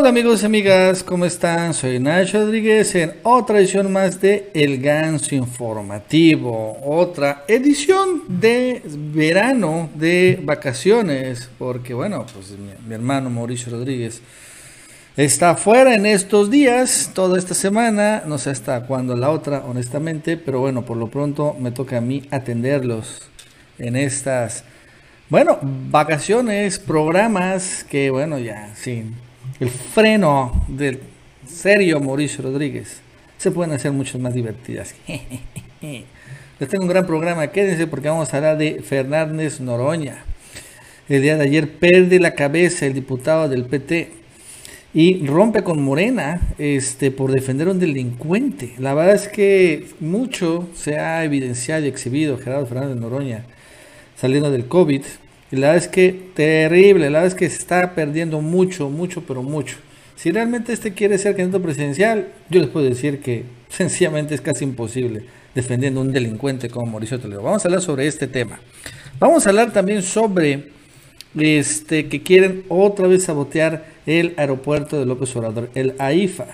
Hola amigos y amigas, ¿cómo están? Soy Nacho Rodríguez en otra edición más de El Ganso Informativo, otra edición de verano de vacaciones, porque bueno, pues mi, hermano Mauricio Rodríguez está fuera en estos días, toda esta semana, no sé hasta cuándo la otra, honestamente, pero bueno, por lo pronto me toca a mí atenderlos en estas, bueno, vacaciones, programas que bueno, ya, sí el freno del serio Mauricio Rodríguez, se pueden hacer muchas más divertidas. Les tengo un gran programa, quédense porque vamos a hablar de Fernández Noroña. El día de ayer pierde la cabeza el diputado del PT y rompe con Morena este, por defender a un delincuente. La verdad es que mucho se ha evidenciado y exhibido Gerardo Fernández Noroña saliendo del COVID y la verdad es que terrible, la verdad es que se está perdiendo mucho, mucho, pero mucho. Si realmente este quiere ser candidato presidencial, yo les puedo decir que sencillamente es casi imposible defendiendo a un delincuente como Mauricio Toledo. Vamos a hablar sobre este tema. Vamos a hablar también sobre este que quieren otra vez sabotear el aeropuerto de López Obrador, el AIFA,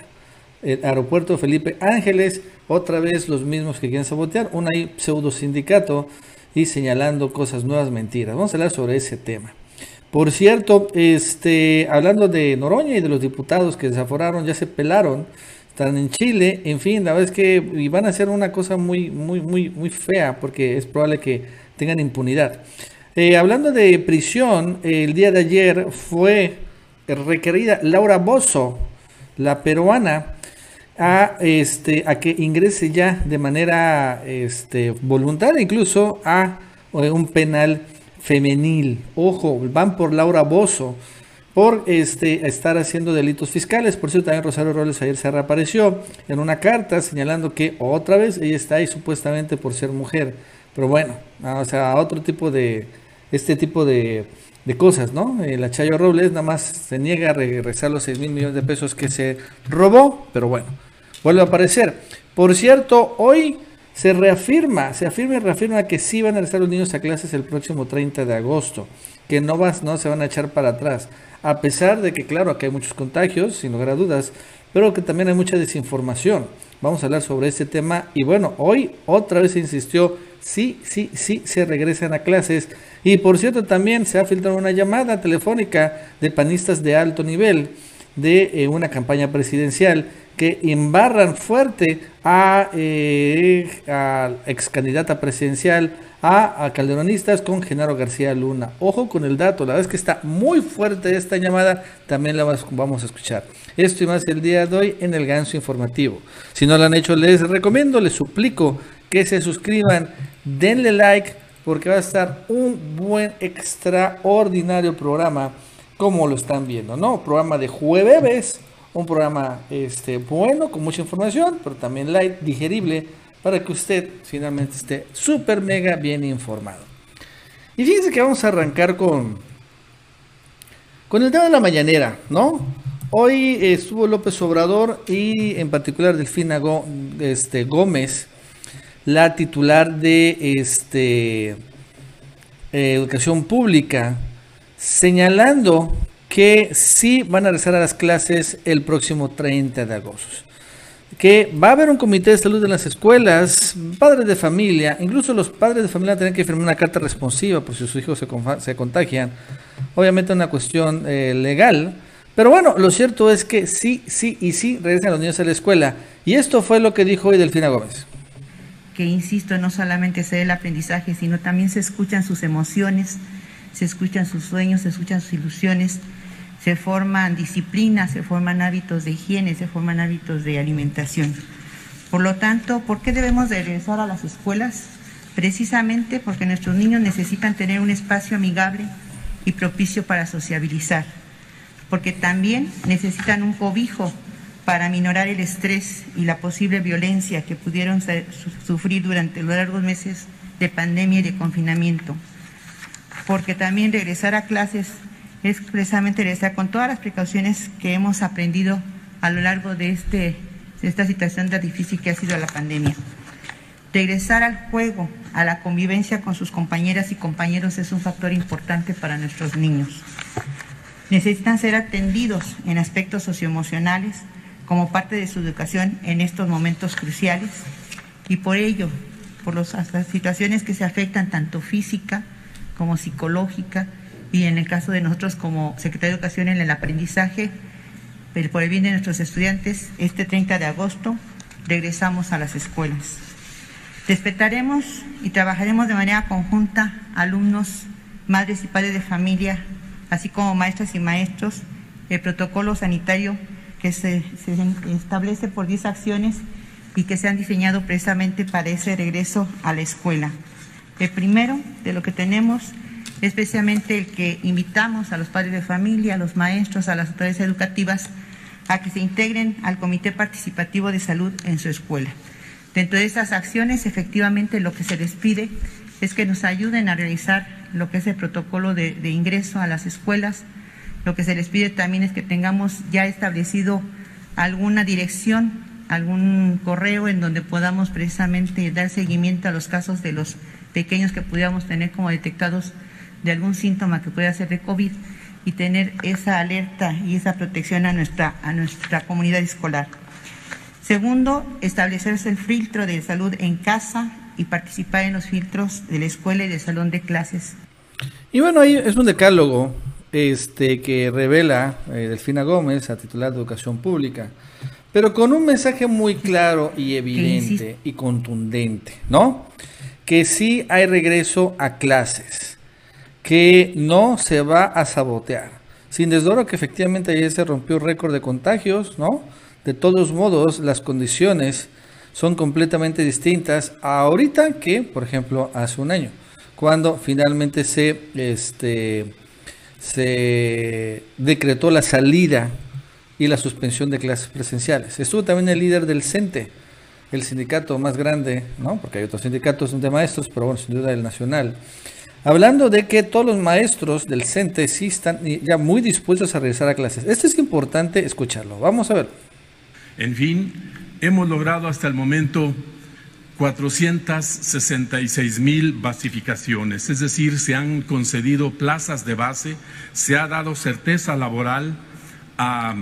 el aeropuerto Felipe Ángeles, otra vez los mismos que quieren sabotear, un pseudo sindicato y señalando cosas nuevas, mentiras. Vamos a hablar sobre ese tema. Por cierto, este, hablando de Noroña y de los diputados que desaforaron, ya se pelaron, están en Chile, en fin, la verdad es que van a hacer una cosa muy, muy, muy, muy fea, porque es probable que tengan impunidad. Eh, hablando de prisión, el día de ayer fue requerida Laura Bozo, la peruana, a, este, a que ingrese ya de manera este, voluntaria incluso a eh, un penal femenil. Ojo, van por Laura Bozo por este, estar haciendo delitos fiscales. Por cierto, también Rosario Robles ayer se reapareció en una carta señalando que otra vez ella está ahí supuestamente por ser mujer. Pero bueno, o sea, otro tipo de, este tipo de, de cosas, ¿no? Eh, la Chayo Robles nada más se niega a regresar los 6 mil millones de pesos que se robó, pero bueno vuelve a aparecer. Por cierto, hoy se reafirma, se afirma y reafirma que sí van a regresar los niños a clases el próximo 30 de agosto, que no, vas, no se van a echar para atrás, a pesar de que claro, que hay muchos contagios, sin lugar a dudas, pero que también hay mucha desinformación. Vamos a hablar sobre este tema y bueno, hoy otra vez se insistió, sí, sí, sí, se regresan a clases. Y por cierto, también se ha filtrado una llamada telefónica de panistas de alto nivel de eh, una campaña presidencial que embarran fuerte a, eh, ex candidata presidencial, a, calderonistas con Genaro García Luna. Ojo con el dato, la verdad es que está muy fuerte esta llamada, también la vamos a escuchar. Esto y más el día de hoy en el Ganso Informativo. Si no lo han hecho, les recomiendo, les suplico que se suscriban, denle like, porque va a estar un buen, extraordinario programa, como lo están viendo, ¿no? Programa de jueves un programa este, bueno, con mucha información, pero también light, digerible, para que usted finalmente esté súper mega bien informado. Y fíjense que vamos a arrancar con, con el tema de la mañanera, ¿no? Hoy estuvo López Obrador y en particular Delfina este, Gómez, la titular de este, eh, Educación Pública, señalando que sí van a regresar a las clases el próximo 30 de agosto. Que va a haber un comité de salud en las escuelas, padres de familia, incluso los padres de familia tienen que firmar una carta responsiva por si sus hijos se, se contagian. Obviamente una cuestión eh, legal, pero bueno, lo cierto es que sí, sí y sí regresan los niños a la escuela. Y esto fue lo que dijo hoy Delfina Gómez. Que insisto, no solamente se el aprendizaje, sino también se escuchan sus emociones, se escuchan sus sueños, se escuchan sus ilusiones se forman disciplinas, se forman hábitos de higiene, se forman hábitos de alimentación. Por lo tanto, ¿por qué debemos de regresar a las escuelas? Precisamente porque nuestros niños necesitan tener un espacio amigable y propicio para sociabilizar, porque también necesitan un cobijo para minorar el estrés y la posible violencia que pudieron sufrir durante los largos meses de pandemia y de confinamiento, porque también regresar a clases es precisamente regresar con todas las precauciones que hemos aprendido a lo largo de, este, de esta situación tan difícil que ha sido la pandemia. Regresar al juego, a la convivencia con sus compañeras y compañeros es un factor importante para nuestros niños. necesitan ser atendidos en aspectos socioemocionales como parte de su educación en estos momentos cruciales y por ello, por las situaciones que se afectan tanto física como psicológica y en el caso de nosotros como Secretaría de Educación en el aprendizaje, por el bien de nuestros estudiantes, este 30 de agosto regresamos a las escuelas. Respetaremos y trabajaremos de manera conjunta alumnos, madres y padres de familia, así como maestras y maestros, el protocolo sanitario que se, establece por 10 acciones y que se han diseñado precisamente para ese regreso a la escuela. El primero de lo que tenemos especialmente el que invitamos a los padres de familia, a los maestros, a las autoridades educativas a que se integren al Comité Participativo de Salud en su escuela. Dentro de esas acciones, efectivamente, lo que se les pide es que nos ayuden a realizar lo que es el protocolo de, de ingreso a las escuelas. Lo que se les pide también es que tengamos ya establecido alguna dirección, algún correo en donde podamos precisamente dar seguimiento a los casos de los pequeños que pudiéramos tener como detectados de algún síntoma que pueda ser de COVID y tener esa alerta y esa protección a nuestra, a nuestra comunidad escolar. Segundo, establecerse el filtro de salud en casa y participar en los filtros de la escuela y del salón de clases. Y bueno, ahí es un decálogo este, que revela eh, Delfina Gómez, a titular de Educación Pública, pero con un mensaje muy claro y evidente y contundente, ¿no? Que sí hay regreso a clases que no se va a sabotear. Sin desdoro que efectivamente ayer se rompió récord de contagios, ¿no? De todos modos, las condiciones son completamente distintas ahorita que, por ejemplo, hace un año, cuando finalmente se, este, se decretó la salida y la suspensión de clases presenciales. Estuvo también el líder del CENTE, el sindicato más grande, ¿no? porque hay otros sindicatos de maestros, pero bueno, sin duda el nacional hablando de que todos los maestros del CENTE sí están ya muy dispuestos a regresar a clases. Esto es importante escucharlo. Vamos a ver. En fin, hemos logrado hasta el momento 466 mil basificaciones, es decir, se han concedido plazas de base, se ha dado certeza laboral a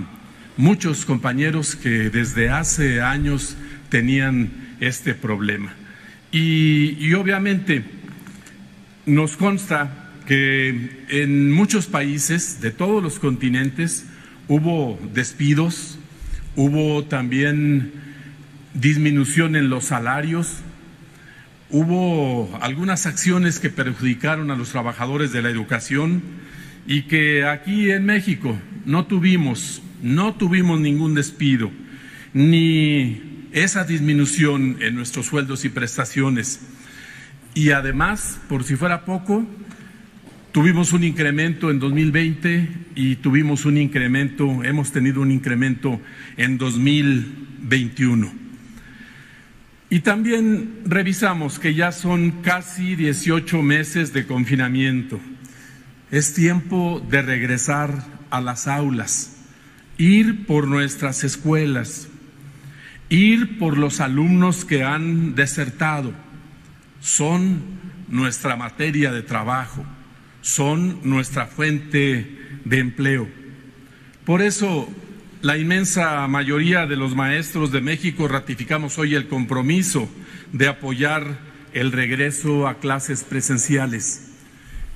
muchos compañeros que desde hace años tenían este problema. Y, obviamente nos consta que en muchos países de todos los continentes hubo despidos, hubo también disminución en los salarios, hubo algunas acciones que perjudicaron a los trabajadores de la educación y que aquí en México no tuvimos, no tuvimos ningún despido, ni esa disminución en nuestros sueldos y prestaciones. Y además, por si fuera poco, tuvimos un incremento en 2020 y tuvimos un incremento, hemos tenido un incremento en 2021. Y también revisamos que ya son casi 18 meses de confinamiento. Es tiempo de regresar a las aulas, ir por nuestras escuelas, ir por los alumnos que han desertado son nuestra materia de trabajo, son nuestra fuente de empleo. Por eso, la inmensa mayoría de los maestros de México ratificamos hoy el compromiso de apoyar el regreso a clases presenciales.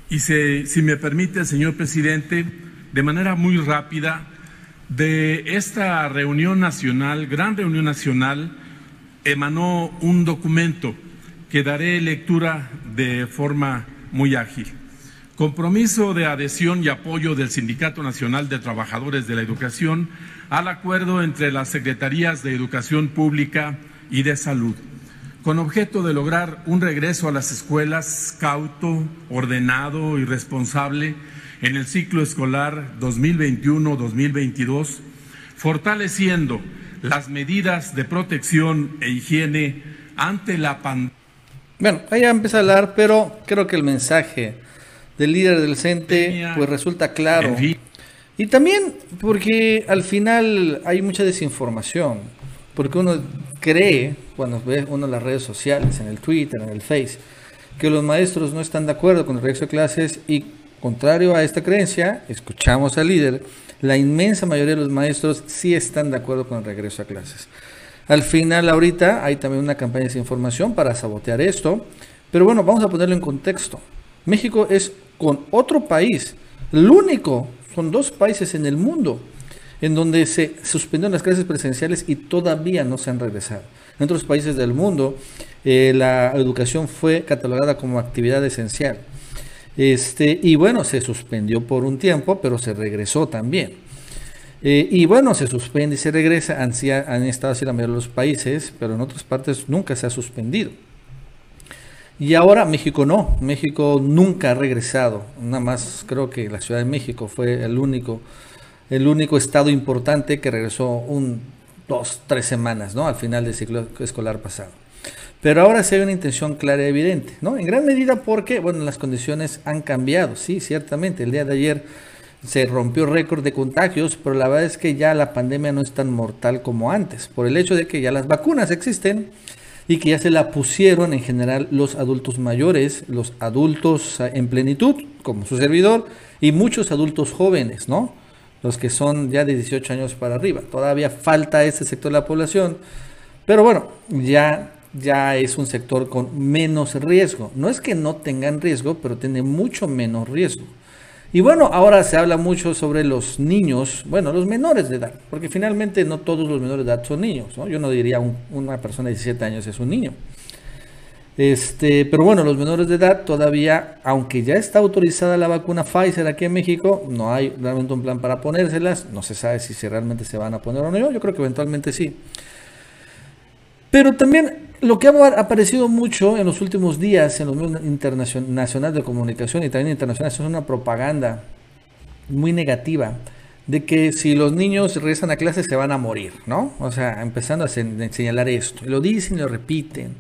Y si me permite, señor presidente, de manera muy rápida, de esta reunión nacional, gran reunión nacional, emanó un documento que daré lectura de forma muy ágil. Compromiso de adhesión y apoyo del Sindicato Nacional de Trabajadores de la Educación al acuerdo entre las Secretarías de Educación Pública y de Salud, con objeto de lograr un regreso a las escuelas cauto, ordenado y responsable en el ciclo escolar 2021-2022, fortaleciendo las medidas de protección e higiene ante la pandemia bueno, ahí empieza a hablar, pero creo que el mensaje del líder del CENTE pues resulta claro. Y también porque al final hay mucha desinformación, porque uno cree, cuando ve uno en las redes sociales, en el Twitter, en el Face, que los maestros no están de acuerdo con el regreso de clases y contrario a esta creencia, escuchamos al líder, la inmensa mayoría de los maestros sí están de acuerdo con el regreso a clases. Al final, ahorita hay también una campaña de desinformación para sabotear esto, pero bueno, vamos a ponerlo en contexto. México es con otro país, el único, son dos países en el mundo en donde se suspendieron las clases presenciales y todavía no se han regresado. En otros países del mundo, eh, la educación fue catalogada como actividad esencial. Este, y bueno, se suspendió por un tiempo, pero se regresó también. Eh, y bueno, se suspende y se regresa. Han, han estado así la mayoría de los países, pero en otras partes nunca se ha suspendido. Y ahora México no, México nunca ha regresado. Nada más creo que la Ciudad de México fue el único, el único estado importante que regresó un, dos, tres semanas, ¿no? Al final del ciclo escolar pasado. Pero ahora sí hay una intención clara y evidente, ¿no? En gran medida porque, bueno, las condiciones han cambiado, sí, ciertamente. El día de ayer se rompió récord de contagios, pero la verdad es que ya la pandemia no es tan mortal como antes, por el hecho de que ya las vacunas existen y que ya se la pusieron en general los adultos mayores, los adultos en plenitud, como su servidor, y muchos adultos jóvenes, ¿no? Los que son ya de 18 años para arriba. Todavía falta ese sector de la población, pero bueno, ya ya es un sector con menos riesgo. No es que no tengan riesgo, pero tiene mucho menos riesgo. Y bueno, ahora se habla mucho sobre los niños, bueno, los menores de edad, porque finalmente no todos los menores de edad son niños. Yo no diría una persona de 17 años es un niño. Este, pero bueno, los menores de edad todavía, aunque ya está autorizada la vacuna Pfizer aquí en México, no hay realmente un plan para ponérselas, no se sabe si realmente se van a poner o no, yo creo que eventualmente sí. Pero también lo que ha aparecido mucho en los últimos días en los medios internacionales de comunicación y también internacionales es una propaganda muy negativa de que si los niños regresan a clase se van a morir, ¿no? O sea, empezando a señalar esto. Lo dicen y lo repiten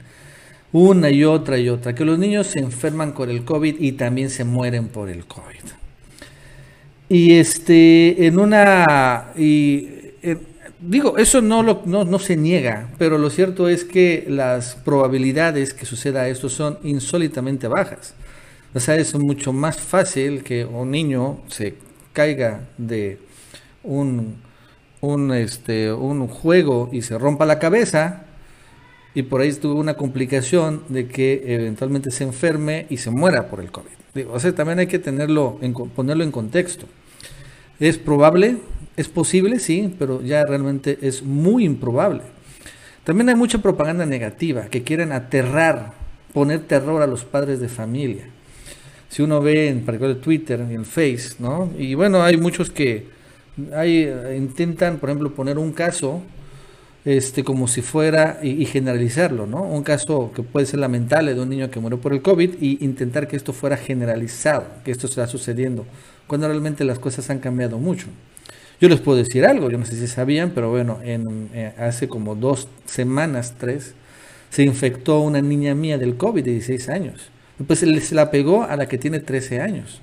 una y otra y otra, que los niños se enferman con el COVID y también se mueren por el COVID. Y este, en una, y digo, eso no, lo, no, se niega, pero lo cierto es que las probabilidades que suceda esto son insólitamente bajas. O sea, es mucho más fácil que un niño se caiga de un, un, este, un juego y se rompa la cabeza y por ahí tuvo una complicación de que eventualmente se enferme y se muera por el COVID. Digo, o sea, también hay que tenerlo en, ponerlo en contexto. Es probable, es posible, sí, pero ya realmente es muy improbable. También hay mucha propaganda negativa que quieren aterrar, poner terror a los padres de familia. Si uno ve en particular Twitter y en Face, ¿no? Y bueno, hay muchos que hay, intentan, por ejemplo, poner un caso este, como si fuera y, y, generalizarlo, ¿no? Un caso que puede ser lamentable de un niño que murió por el COVID y intentar que esto fuera generalizado, que esto está sucediendo, cuando realmente las cosas han cambiado mucho. Yo les puedo decir algo, yo no sé si sabían, pero bueno, en, eh, hace como dos semanas, tres, se infectó una niña mía del COVID de 16 años. Pues se la pegó a la que tiene 13 años.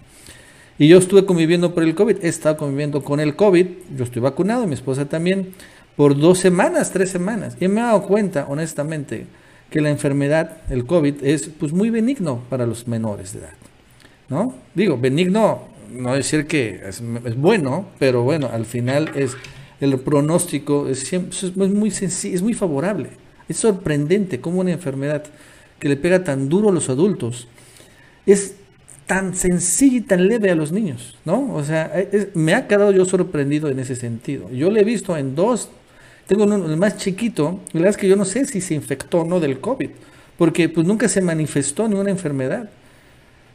Y yo estuve conviviendo por el COVID, he estado conviviendo con el COVID, yo estoy vacunado, mi esposa también, por dos semanas, tres semanas. Y me he dado cuenta, honestamente, que la enfermedad, el COVID, es pues muy benigno para los menores de edad. ¿No? Digo, benigno no decir que es, bueno, pero bueno, al final es el pronóstico es, es muy sencillo, es muy favorable. Es sorprendente cómo una enfermedad que le pega tan duro a los adultos es tan sencilla y tan leve a los niños, ¿no? O sea, me ha quedado yo sorprendido en ese sentido. Yo lo he visto en dos, tengo uno, el más chiquito, la verdad es que yo no sé si se infectó o no del COVID, porque pues nunca se manifestó ninguna enfermedad.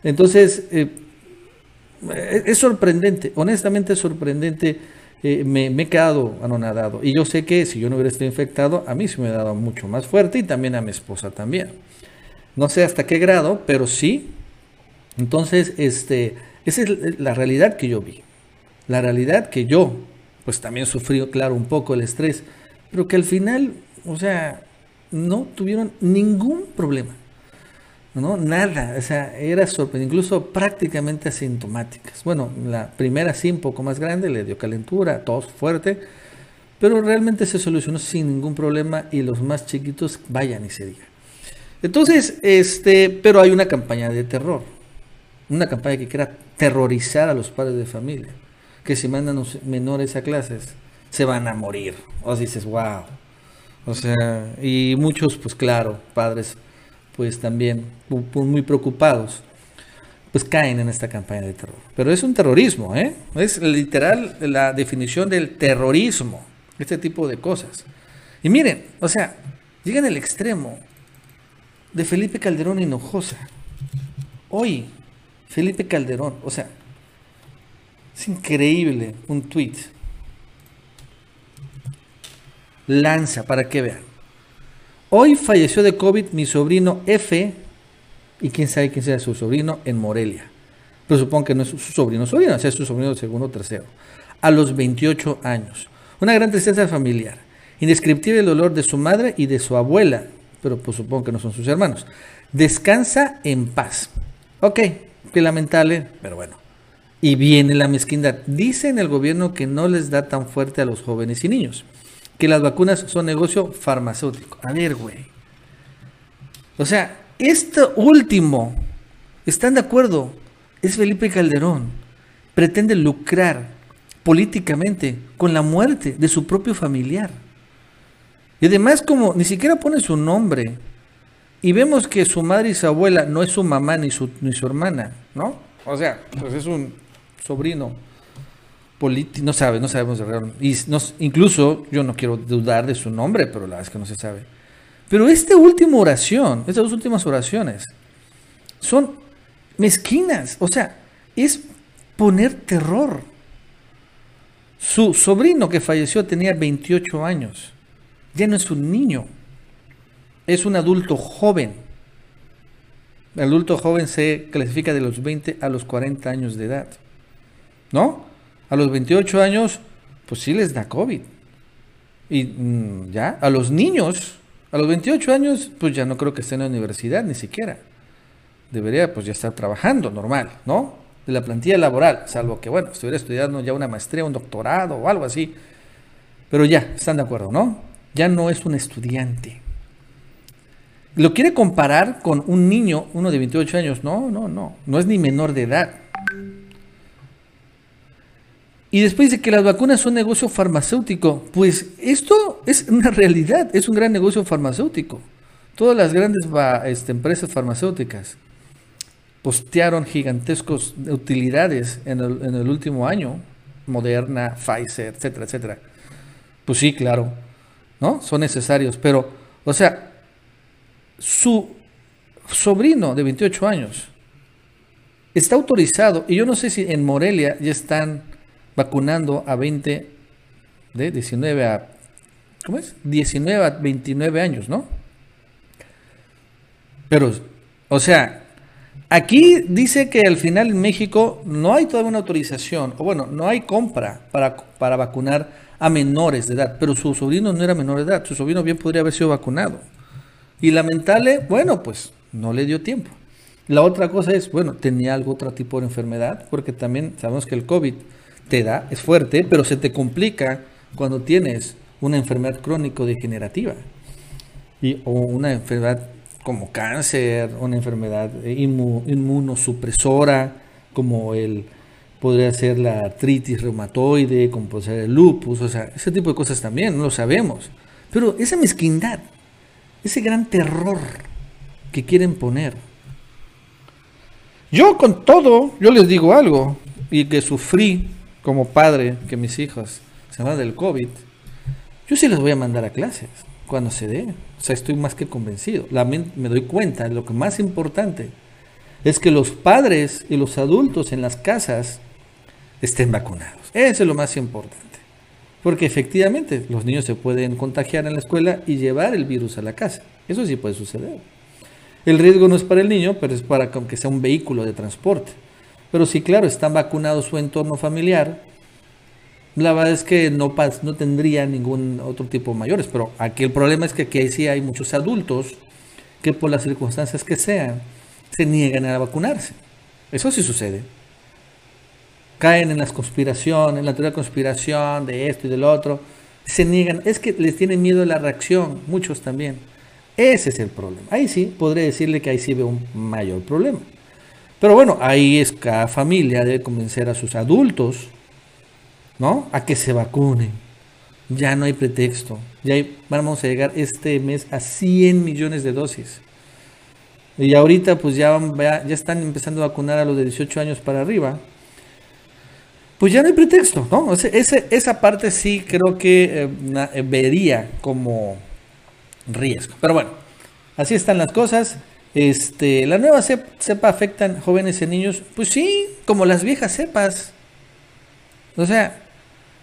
Entonces, eh, es sorprendente, honestamente es sorprendente. Eh, me, he quedado anonadado. Y yo sé que si yo no hubiera estado infectado, a mí se me ha dado mucho más fuerte y también a mi esposa también. No sé hasta qué grado, pero sí. Entonces, este, esa es la realidad que yo vi. La realidad que yo, pues también sufrí, claro, un poco el estrés, pero que al final, o sea, no tuvieron ningún problema. ¿No? Nada, o sea, era sorprendente, incluso prácticamente asintomáticas. Bueno, la primera sí, un poco más grande, le dio calentura, tos fuerte, pero realmente se solucionó sin ningún problema y los más chiquitos vayan y se diga. Entonces, este, pero hay una campaña de terror. una campaña que quiera terrorizar a los padres de familia, que si mandan los menores a clases, se van a morir. O dices, wow. O sea, y muchos, pues claro, padres, pues también muy preocupados, pues caen en esta campaña de terror. Pero es un terrorismo, ¿eh? Es literal la definición del terrorismo, este tipo de cosas. Y miren, o sea, llegan al extremo de Felipe Calderón Hinojosa. Hoy, Felipe Calderón, o sea, es increíble un tweet. Lanza para que vean. Hoy falleció de COVID mi sobrino F, y quién sabe quién sea su sobrino, en Morelia. Pero supongo que no es su sobrino sobrino, es su sobrino segundo o tercero. A los 28 años. Una gran tristeza familiar. Indescriptible el dolor de su madre y de su abuela, pero pues supongo que no son sus hermanos. Descansa en paz. Ok, qué lamentable, pero bueno. Y viene la mezquindad. Dicen el gobierno que no les da tan fuerte a los jóvenes y niños. Que las vacunas son negocio farmacéutico. A ver, güey. O sea, esto último, ¿están de acuerdo? Es Felipe Calderón. Pretende lucrar políticamente con la muerte de su propio familiar. Y además como ni siquiera pone su nombre. Y vemos que su madre y su abuela no es su mamá ni su, ni su hermana, ¿no? O sea, pues es un sobrino no sabe, no sabemos de. Y incluso yo no quiero dudar de su nombre, pero la verdad es que no se sabe. Pero esta última oración, estas dos últimas oraciones, son mezquinas, o sea, es poner terror. Su sobrino que falleció tenía 28 años ya no es un niño, es un adulto joven. El adulto joven se clasifica de los 20 a los 40 años de edad. ¿No? A los 28 años, pues sí les da COVID. Y mm, ya, a los niños, a los 28 años, pues ya no creo que esté en la universidad ni siquiera. Debería pues ya estar trabajando normal, ¿no? De la plantilla laboral, salvo que, bueno, estuviera estudiando ya una maestría, un doctorado o algo así. Pero ya, están de acuerdo, ¿no? ya no es un estudiante. Lo quiere comparar con un niño, uno de 28 años. No, no, no. No es ni menor de edad. Y después dice que las vacunas son negocio farmacéutico. Pues esto es una realidad, es un gran negocio farmacéutico. Todas las grandes este, empresas farmacéuticas postearon gigantescos utilidades en el, en el último año. Moderna, Pfizer, etcétera, etcétera. Pues sí, claro. ¿no? Son necesarios, pero, o sea, su sobrino de 28 años está autorizado, y yo no sé si en Morelia ya están vacunando a 20, de 19 a, ¿cómo es? 19 a 29 años, ¿no? Pero, o sea, aquí dice que al final en México no hay toda una autorización, o bueno, no hay compra para, para vacunar a menores de edad, pero su sobrino no era menor de edad, su sobrino bien podría haber sido vacunado. Y lamentable, bueno, pues no le dio tiempo. La otra cosa es, bueno, tenía algún otro tipo de enfermedad, porque también sabemos que el COVID te da, es fuerte, pero se te complica cuando tienes una enfermedad crónico-degenerativa y, o una enfermedad como cáncer, una enfermedad inmunosupresora como el podría ser la artritis reumatoide, como puede ser el lupus, o sea, ese tipo de cosas también, no lo sabemos. Pero esa mezquindad, ese gran terror que quieren poner. Yo con todo, yo les digo algo, y que sufrí como padre que mis hijos se van del COVID, yo sí les voy a mandar a clases cuando se dé. O sea, estoy más que convencido. La, me doy cuenta, lo que más importante es que los padres y los adultos en las casas estén vacunados. Eso es lo más importante. Porque efectivamente los niños se pueden contagiar en la escuela y llevar el virus a la casa. Eso sí puede suceder. El riesgo no es para el niño, pero es para que sea un vehículo de transporte. Pero sí, claro, están vacunados su entorno familiar. La verdad es que no, no tendría ningún otro tipo de mayores. Pero aquí el problema es que aquí sí hay muchos adultos que por las circunstancias que sean se niegan a vacunarse. Eso sí sucede caen en las conspiraciones, en la teoría de conspiración, de esto y del otro, se niegan, es que les tienen miedo a la reacción, muchos también. Ese es el problema. Ahí sí, podría decirle que ahí sí veo un mayor problema. Pero bueno, ahí es cada familia debe convencer a sus adultos, ¿no? A que se vacunen. Ya no hay pretexto. Ya vamos a llegar este mes a 100 millones de dosis. Y ahorita pues ya, ya están empezando a vacunar a los de 18 años para arriba. Pues ya no hay pretexto, ¿no? Esa parte sí creo que eh, eh, vería como riesgo. Pero bueno, así están las cosas. Este, la nueva cepa afectan jóvenes y niños, pues sí, como las viejas cepas. O sea,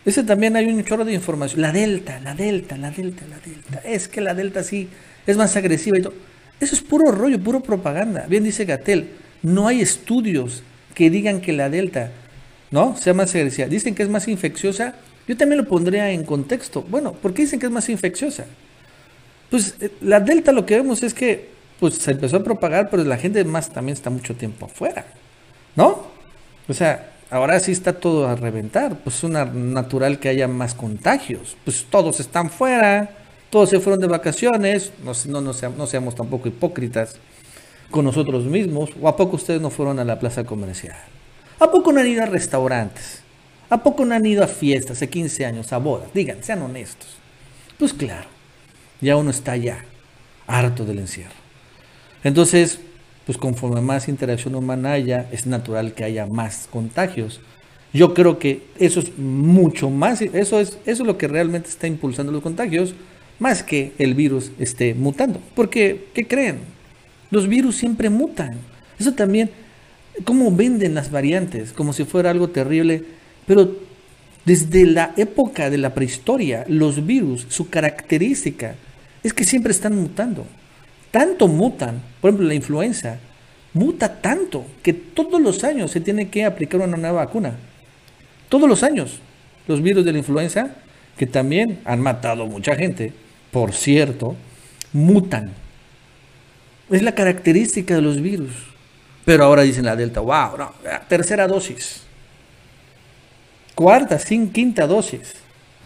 ese también hay un chorro de información. La delta, la delta, la delta, la delta. Es que la delta sí es más agresiva y todo. Eso es puro rollo, puro propaganda. Bien dice Gatel, no hay estudios que digan que la delta, ¿no? Sea más agresiva. Dicen que es más infecciosa. Yo también lo pondría en contexto. Bueno, ¿por qué dicen que es más infecciosa? Pues eh, la delta lo que vemos es que pues se empezó a propagar, pero la gente más también está mucho tiempo afuera, ¿no? O sea, ahora sí está todo a reventar, pues es una natural que haya más contagios, pues todos están fuera, todos se fueron de vacaciones, no, no, no, seamos, tampoco hipócritas con nosotros mismos, o a poco ustedes no fueron a la plaza comercial, a poco no han ido a restaurantes, a poco no han ido a fiestas de 15 años, a bodas, digan, sean honestos. Pues claro, ya uno está ya harto del encierro. Entonces, pues conforme más interacción humana haya, es natural que haya más contagios. Yo creo que eso es mucho más, eso es, eso es lo que realmente está impulsando los contagios, más que el virus esté mutando. Porque, ¿qué creen? Los virus siempre mutan. Eso también, cómo venden las variantes, como si fuera algo terrible, pero desde la época de la prehistoria, los virus, su característica es que siempre están mutando tanto mutan, por ejemplo la influenza, muta tanto que todos los años se tiene que aplicar una nueva vacuna. Todos los años. Los virus de la influenza, que también han matado mucha gente, por cierto, mutan. Es la característica de los virus. Pero ahora dicen la Delta, wow, no, tercera dosis. Cuarta, sin quinta dosis.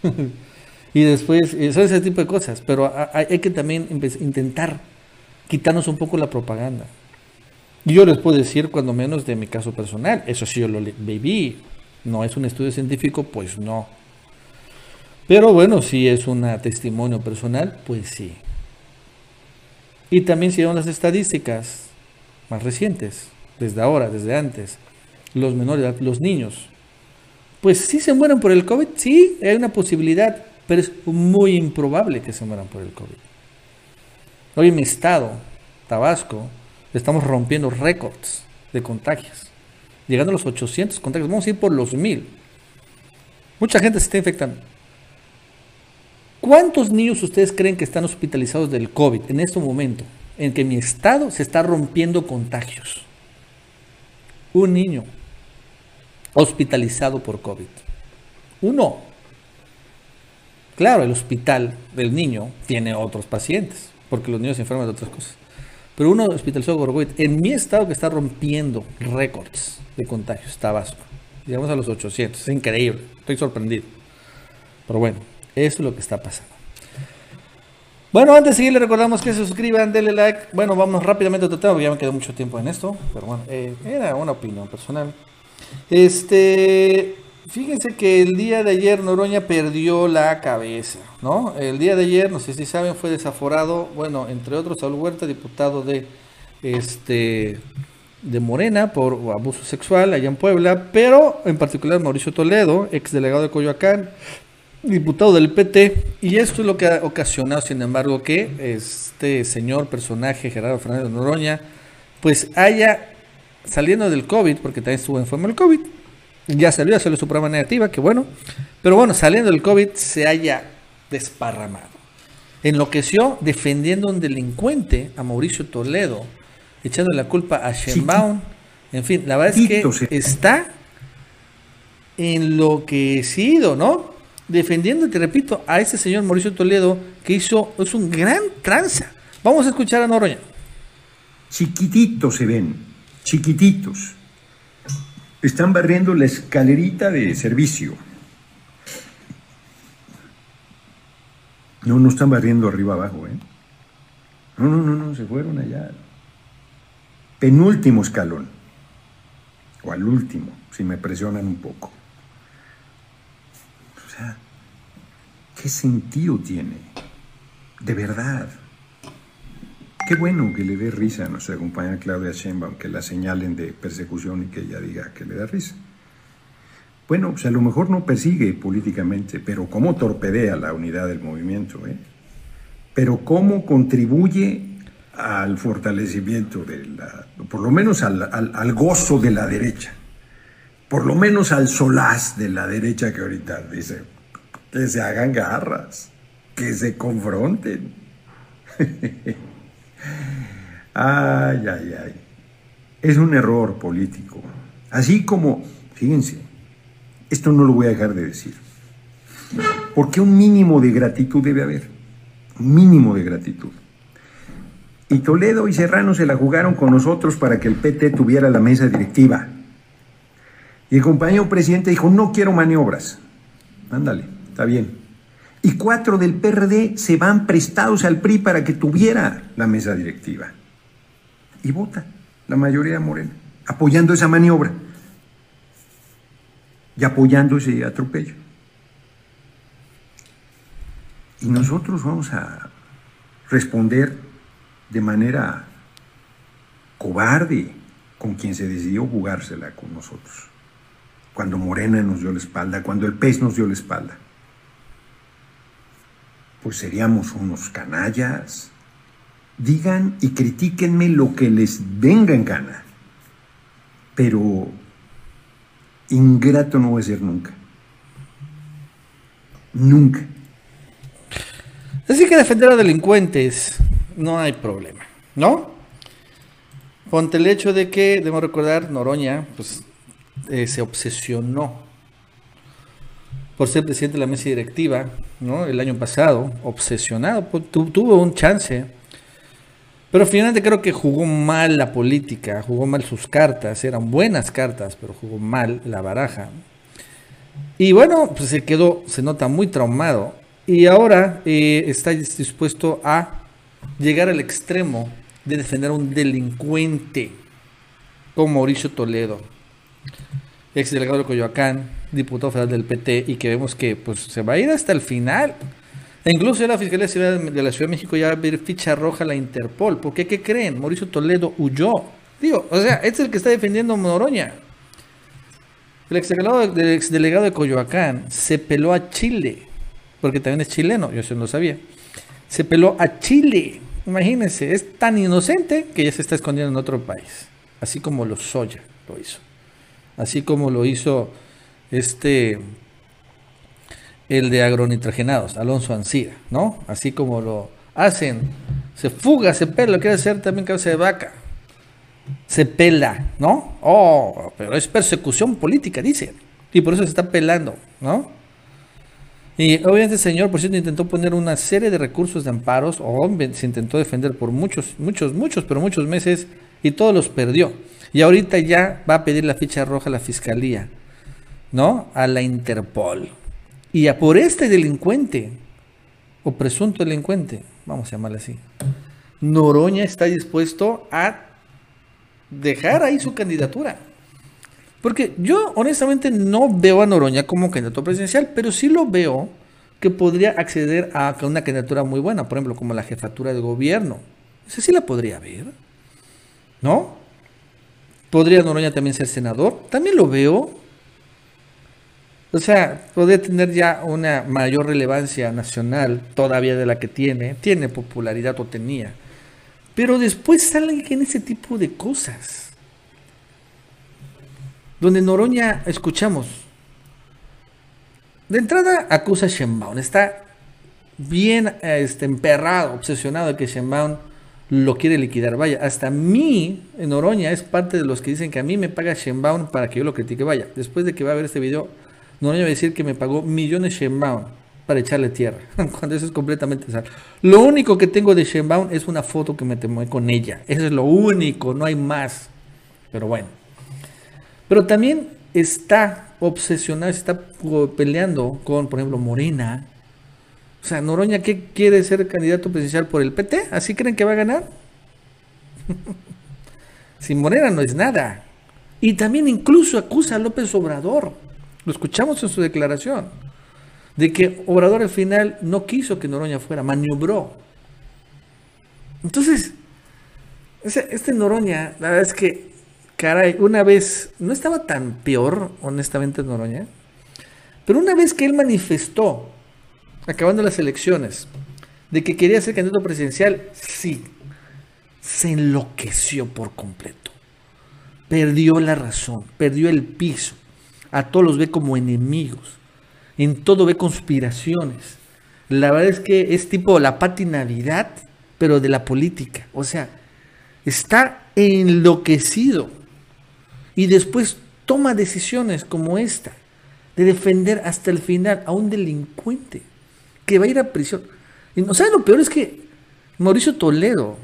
y después, son ese tipo de cosas. Pero hay que también intentar quitarnos un poco la propaganda. Y yo les puedo decir, cuando menos de mi caso personal, eso sí yo lo viví, no es un estudio científico, pues no. Pero bueno, si es un testimonio personal, pues sí. Y también si vemos las estadísticas más recientes, desde ahora, desde antes, los menores, los niños, pues sí se mueren por el COVID, sí, hay una posibilidad, pero es muy improbable que se mueran por el COVID. Hoy en mi estado, Tabasco, estamos rompiendo récords de contagios. Llegando a los 800 contagios. Vamos a ir por los 1000. Mucha gente se está infectando. ¿Cuántos niños ustedes creen que están hospitalizados del COVID en este momento? En que mi estado se está rompiendo contagios. Un niño hospitalizado por COVID. Uno. Claro, el hospital del niño tiene otros pacientes porque los niños se enferman de otras cosas. Pero uno hospitalizado por COVID, en mi estado que está rompiendo récords de contagios, Tabasco. Llegamos a los 800, es increíble, estoy sorprendido. Pero bueno, eso es lo que está pasando. Bueno, antes de seguir, le recordamos que se suscriban, denle like. Bueno, vamos rápidamente a tema, porque ya me quedó mucho tiempo en esto. Pero bueno, eh, era una opinión personal. Este, Fíjense que el día de ayer Noroña perdió la cabeza, ¿no? El día de ayer, no sé si saben, fue desaforado, bueno, entre otros, Saúl Huerta, diputado de, este, de Morena por abuso sexual allá en Puebla, pero en particular Mauricio Toledo, ex delegado de Coyoacán, diputado del PT, y esto es lo que ha ocasionado, sin embargo, que este señor personaje, Gerardo Fernández Noroña, pues haya, saliendo del COVID, porque también estuvo enfermo del COVID, ya salió, ya salió su prueba negativa, que bueno. Pero bueno, saliendo del COVID se haya desparramado. Enloqueció defendiendo a un delincuente, a Mauricio Toledo, echando la culpa a Shenbaum. En fin, la verdad es que está enloquecido, ¿no? Defendiendo, te repito, a ese señor Mauricio Toledo que hizo, es un gran tranza. Vamos a escuchar a Noroña. Chiquititos se ven, chiquititos están barriendo la escalerita de servicio. No, no están barriendo arriba abajo, ¿eh? No, no, no, no, se fueron allá. Penúltimo escalón. o al último, si me presionan un poco. O sea, ¿qué sentido tiene? De verdad. Qué bueno que le dé risa a nuestra compañera Claudia Sheinbaum, que la señalen de persecución y que ella diga que le da risa. Bueno, pues a lo mejor no persigue políticamente, pero cómo torpedea la unidad del movimiento, ¿eh? Pero cómo contribuye al fortalecimiento de la, por lo menos al, al, gozo de la derecha, por lo menos al solaz de la derecha que ahorita dice que se hagan garras, que se confronten. ay, ay, ay. Es un error político. Así como, fíjense, esto no lo voy a dejar de decir. Porque un mínimo de gratitud debe haber. Un mínimo de gratitud. Y Toledo y Serrano se la jugaron con nosotros para que el PT tuviera la mesa directiva. Y el compañero presidente dijo, no quiero maniobras. Ándale, está bien. Y cuatro del PRD se van prestados al PRI para que tuviera la mesa directiva. Y vota la mayoría morena, apoyando esa maniobra y apoyando ese atropello. Y nosotros vamos a responder de manera cobarde con quien se decidió jugársela con nosotros. Cuando Morena nos dio la espalda, cuando el pez nos dio la espalda. Pues seríamos unos canallas. Digan y critíquenme lo que les venga en gana. Pero Ingrato no voy a ser nunca. Nunca. Así que defender a delincuentes no hay problema, ¿no? Ponte el hecho de que, debemos recordar, Noroña pues, eh, se obsesionó por ser presidente de la mesa directiva, ¿no? El año pasado, obsesionado, pues, tuvo un chance pero finalmente creo que jugó mal la política, jugó mal sus cartas, eran buenas cartas, pero jugó mal la baraja. Y bueno, pues se quedó, se nota muy traumado. Y ahora eh, está dispuesto a llegar al extremo de defender a un delincuente como Mauricio Toledo, ex delegado de Coyoacán, diputado federal del PT, y que vemos que pues, se va a ir hasta el final. E incluso la Fiscalía de la Ciudad de México ya va a ver ficha roja a la Interpol. porque qué creen? Mauricio Toledo huyó. Digo, o sea, este es el que está defendiendo a Noroña. El ex delegado de Coyoacán se peló a Chile, porque también es chileno, yo eso no sabía. Se peló a Chile. Imagínense, es tan inocente que ya se está escondiendo en otro país. Así como lo Soya lo hizo. Así como lo hizo este el de agronitrogenados, Alonso Ancira, ¿no? Así como lo hacen, se fuga, se pela, quiere hacer también cabeza de vaca. Se pela, ¿no? Oh, pero es persecución política, dice. Y por eso se está pelando, ¿no? Y obviamente el señor, por cierto, intentó poner una serie de recursos de amparos, o se intentó defender por muchos, muchos, muchos, pero muchos meses, y todos los perdió. Y ahorita ya va a pedir la ficha roja a la fiscalía, ¿no? A la Interpol. Y a por este delincuente, o presunto delincuente, vamos a llamarle así, Noroña está dispuesto a dejar ahí su candidatura. Porque yo honestamente no veo a Noroña como candidato presidencial, pero sí lo veo que podría acceder a una candidatura muy buena, por ejemplo, como la jefatura de gobierno. Esa sí la podría ver. ¿No? ¿Podría Noroña también ser senador? También lo veo. O sea, podría tener ya una mayor relevancia nacional todavía de la que tiene, tiene popularidad o tenía. Pero después salen en ese tipo de cosas. Donde Noroña, escuchamos, de entrada acusa a Sheinbaum, está bien este, emperrado, obsesionado de que Sheinbaum lo quiere liquidar. Vaya, hasta mí, en Noroña, es parte de los que dicen que a mí me paga Sheinbaum para que yo lo critique. Vaya, después de que va a ver este video, no voy a decir que me pagó millones Shenbaum para echarle tierra, cuando eso es completamente sal. Lo único que tengo de Shenbaum es una foto que me tomé con ella. Eso es lo único, no hay más. Pero bueno. Pero también está obsesionado, está peleando con, por ejemplo, Morena. O sea, Noroña, ¿qué quiere ser candidato presidencial por el PT? ¿Así creen que va a ganar? si Morena no es nada. Y también incluso acusa a López Obrador, lo escuchamos en su declaración, de que Obrador al final no quiso que Noroña fuera, maniobró. Entonces, este Noroña, la verdad es que, caray, una vez, no estaba tan peor, honestamente, Noroña, pero una vez que él manifestó, acabando las elecciones, de que quería ser candidato presidencial, sí, se enloqueció por completo. Perdió la razón, perdió el piso. A todos los ve como enemigos. En todo ve conspiraciones. La verdad es que es tipo la pati Navidad, pero de la política. O sea, está enloquecido. Y después toma decisiones como esta, de defender hasta el final a un delincuente que va a ir a prisión. Y no saben lo peor es que Mauricio Toledo,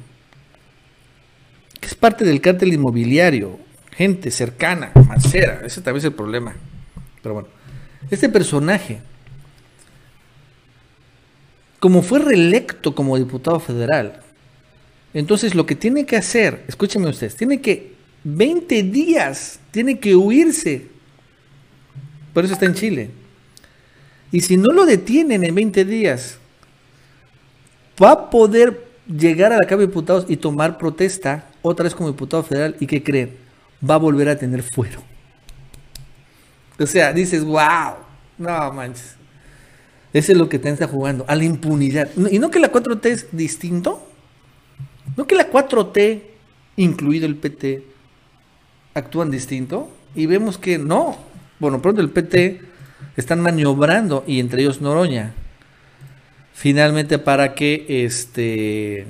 que es parte del cártel inmobiliario, gente cercana, Mancera, ese también es el problema. Pero bueno, este personaje, como fue reelecto como diputado federal, entonces lo que tiene que hacer, escúcheme ustedes, tiene que 20 días, tiene que huirse. Por eso está en Chile. Y si no lo detienen en 20 días, va a poder llegar a la Cámara de Diputados y tomar protesta otra vez como diputado federal y que creen, va a volver a tener fuero. O sea, dices, wow, no manches. Eso es lo que te está jugando, a la impunidad. Y no que la 4T es distinto, no que la 4T, incluido el PT, actúan distinto. Y vemos que no. Bueno, pronto el PT están maniobrando, y entre ellos Noroña, finalmente para que este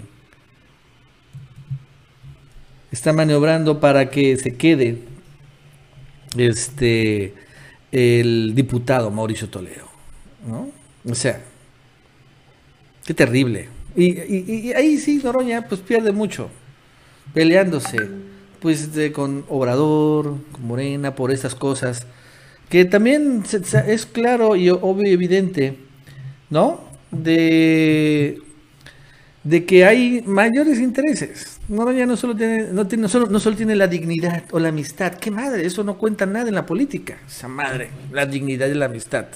está maniobrando para que se quede este el diputado Mauricio Toledo, ¿no? O sea, qué terrible. Y, ahí sí, Noroña pues pierde mucho, peleándose, pues con Obrador, con Morena, por estas cosas, que también es claro y obvio y evidente, ¿no? de, de que hay mayores intereses. Noroña no solo tiene, no tiene, no solo, no solo tiene la dignidad o la amistad. ¿Qué madre? Eso no cuenta nada en la política. Esa madre, la dignidad y la amistad.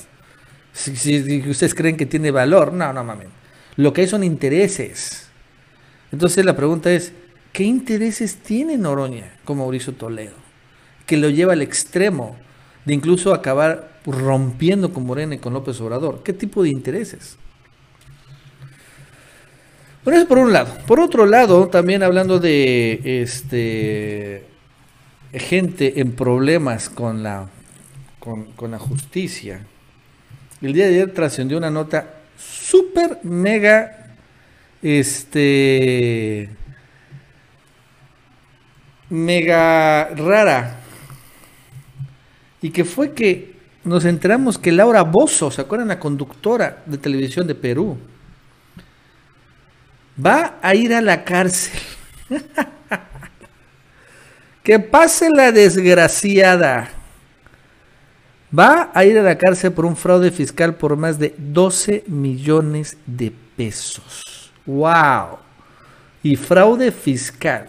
Si, ustedes creen que tiene valor, no, no mames. Lo que hay son intereses. Entonces la pregunta es, ¿qué intereses tiene Noroña con Mauricio Toledo? Que lo lleva al extremo de incluso acabar rompiendo con Morena y con López Obrador. ¿Qué tipo de intereses? Bueno, eso por un lado. Por otro lado, también hablando de este gente en problemas con la, justicia. El día de ayer trascendió una nota súper mega este mega rara y que fue que nos enteramos que Laura Bozo, ¿se acuerdan la conductora de televisión de Perú? Va a ir a la cárcel. que pase la desgraciada. Va a ir a la cárcel por un fraude fiscal por más de 12 millones de pesos. ¡Wow! Y fraude fiscal.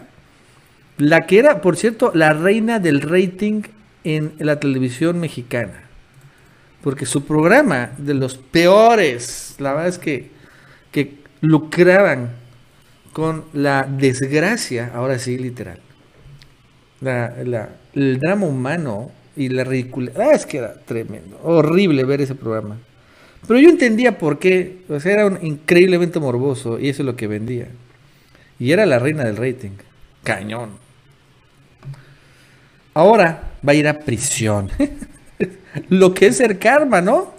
La que era, por cierto, la reina del rating en la televisión mexicana. Porque su programa, de los peores, la verdad es que, que lucraban con la desgracia, ahora sí, literal. el drama humano y la ridícula. Ah, es que era tremendo, horrible ver ese programa. Pero yo entendía por qué, o sea, era un increíblemente morboso y eso es lo que vendía. Y era la reina del rating. Cañón. Ahora va a ir a prisión. lo que es el karma, ¿no?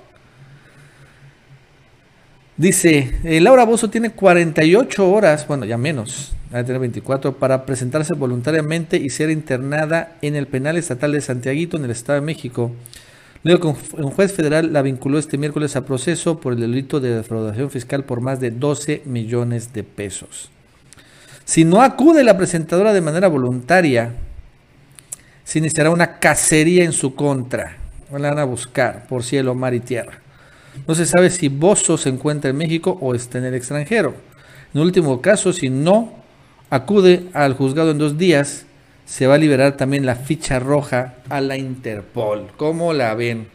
Dice, eh, Laura Bozo tiene 48 horas, bueno, ya menos, a tener 24, para presentarse voluntariamente y ser internada en el penal estatal de Santiaguito, en el Estado de México. Luego, un juez federal la vinculó este miércoles a proceso por el delito de defraudación fiscal por más de 12 millones de pesos. Si no acude la presentadora de manera voluntaria, se iniciará una cacería en su contra. La van a buscar por cielo, mar y tierra. No se sabe si Bozo se encuentra en México o está en el extranjero. En último caso, si no acude al juzgado en dos días, se va a liberar también la ficha roja a la Interpol. ¿Cómo la ven?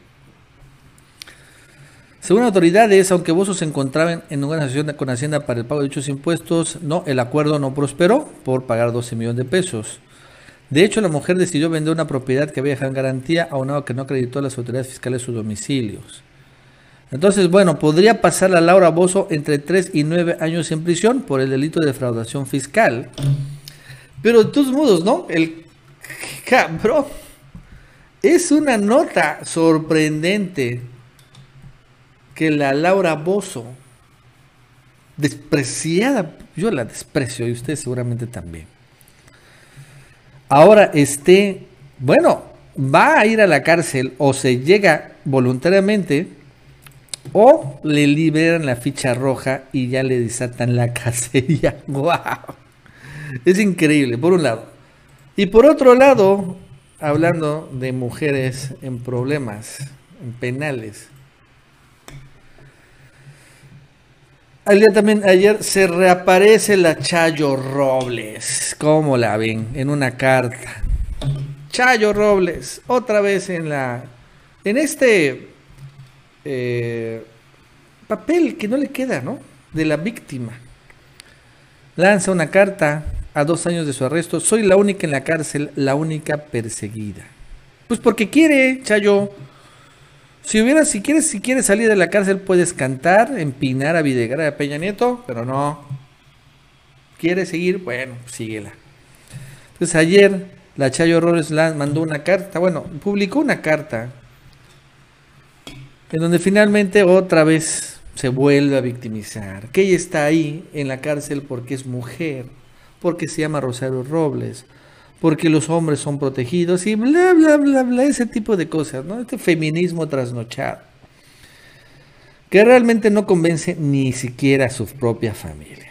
Según autoridades, aunque Bozo se encontraba en una asociación con Hacienda para el pago de dichos impuestos, no, el acuerdo no prosperó por pagar 12 millones de pesos. De hecho, la mujer decidió vender una propiedad que había en garantía a un que no acreditó a las autoridades fiscales sus domicilios. Entonces, bueno, podría pasar a Laura Bozo entre 3 y 9 años en prisión por el delito de defraudación fiscal. Pero de todos modos, ¿no? El cabrón es una nota sorprendente que la Laura Bozo, despreciada, yo la desprecio y usted seguramente también, ahora esté, bueno, va a ir a la cárcel o se llega voluntariamente o le liberan la ficha roja y ya le desatan la cacería. ¡Wow! Es increíble, por un lado. Y por otro lado, hablando de mujeres en problemas, en penales, Al día también, ayer se reaparece la Chayo Robles. ¿Cómo la ven? En una carta. Chayo Robles, otra vez en la. En este eh, papel que no le queda, ¿no? De la víctima. Lanza una carta a dos años de su arresto. Soy la única en la cárcel, la única perseguida. Pues porque quiere, Chayo. Si hubiera, si quieres, si quieres salir de la cárcel, puedes cantar, empinar a Videgaray a Peña Nieto, pero no. ¿Quieres seguir? Bueno, síguela. Entonces ayer la Chayo Robles mandó una carta, bueno, publicó una carta en donde finalmente otra vez se vuelve a victimizar. Que ella está ahí en la cárcel porque es mujer, porque se llama Rosario Robles, porque los hombres son protegidos y bla, bla, bla, bla, ese tipo de cosas, ¿no? Este feminismo trasnochado, que realmente no convence ni siquiera a su propia familia.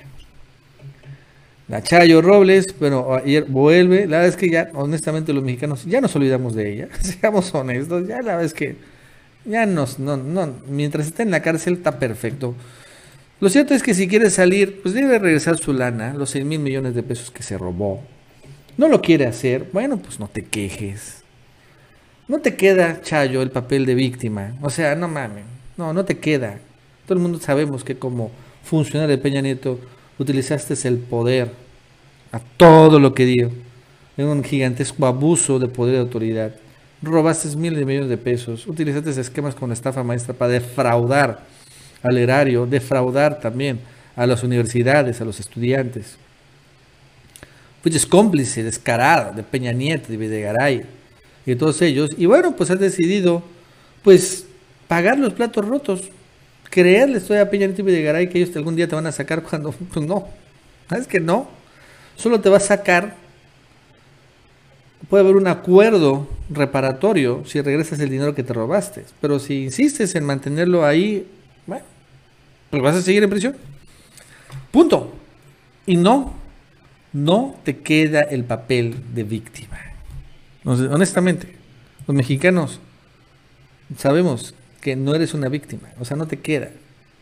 La Chayo Robles, bueno, ayer vuelve, la verdad es que ya, honestamente, los mexicanos ya nos olvidamos de ella, seamos honestos, ya la verdad es que ya nos, no, no, mientras esté en la cárcel está perfecto. Lo cierto es que si quiere salir, pues debe regresar su lana, los 6 mil millones de pesos que se robó, no lo quiere hacer, bueno, pues no te quejes. No te queda, Chayo, el papel de víctima. O sea, no mames. No, no te queda. Todo el mundo sabemos que como funcionario de Peña Nieto utilizaste el poder a todo lo que dio. En un gigantesco abuso de poder y autoridad. Robaste miles de millones de pesos. Utilizaste esquemas con la estafa maestra para defraudar al erario, defraudar también a las universidades, a los estudiantes. Fuiste cómplice descarado de Peña Nieto, de Videgaray y de todos ellos. Y bueno, pues has decidido, pues, pagar los platos rotos. Creerle estoy a Peña Nieto y Videgaray que ellos algún día te van a sacar cuando, pues no. ¿Sabes que no? Solo te va a sacar. Puede haber un acuerdo reparatorio si regresas el dinero que te robaste. Pero si insistes en mantenerlo ahí, bueno, pues vas a seguir en prisión. Punto. Y no no te queda el papel de víctima. honestamente, los mexicanos sabemos que no eres una víctima, o sea, no te queda.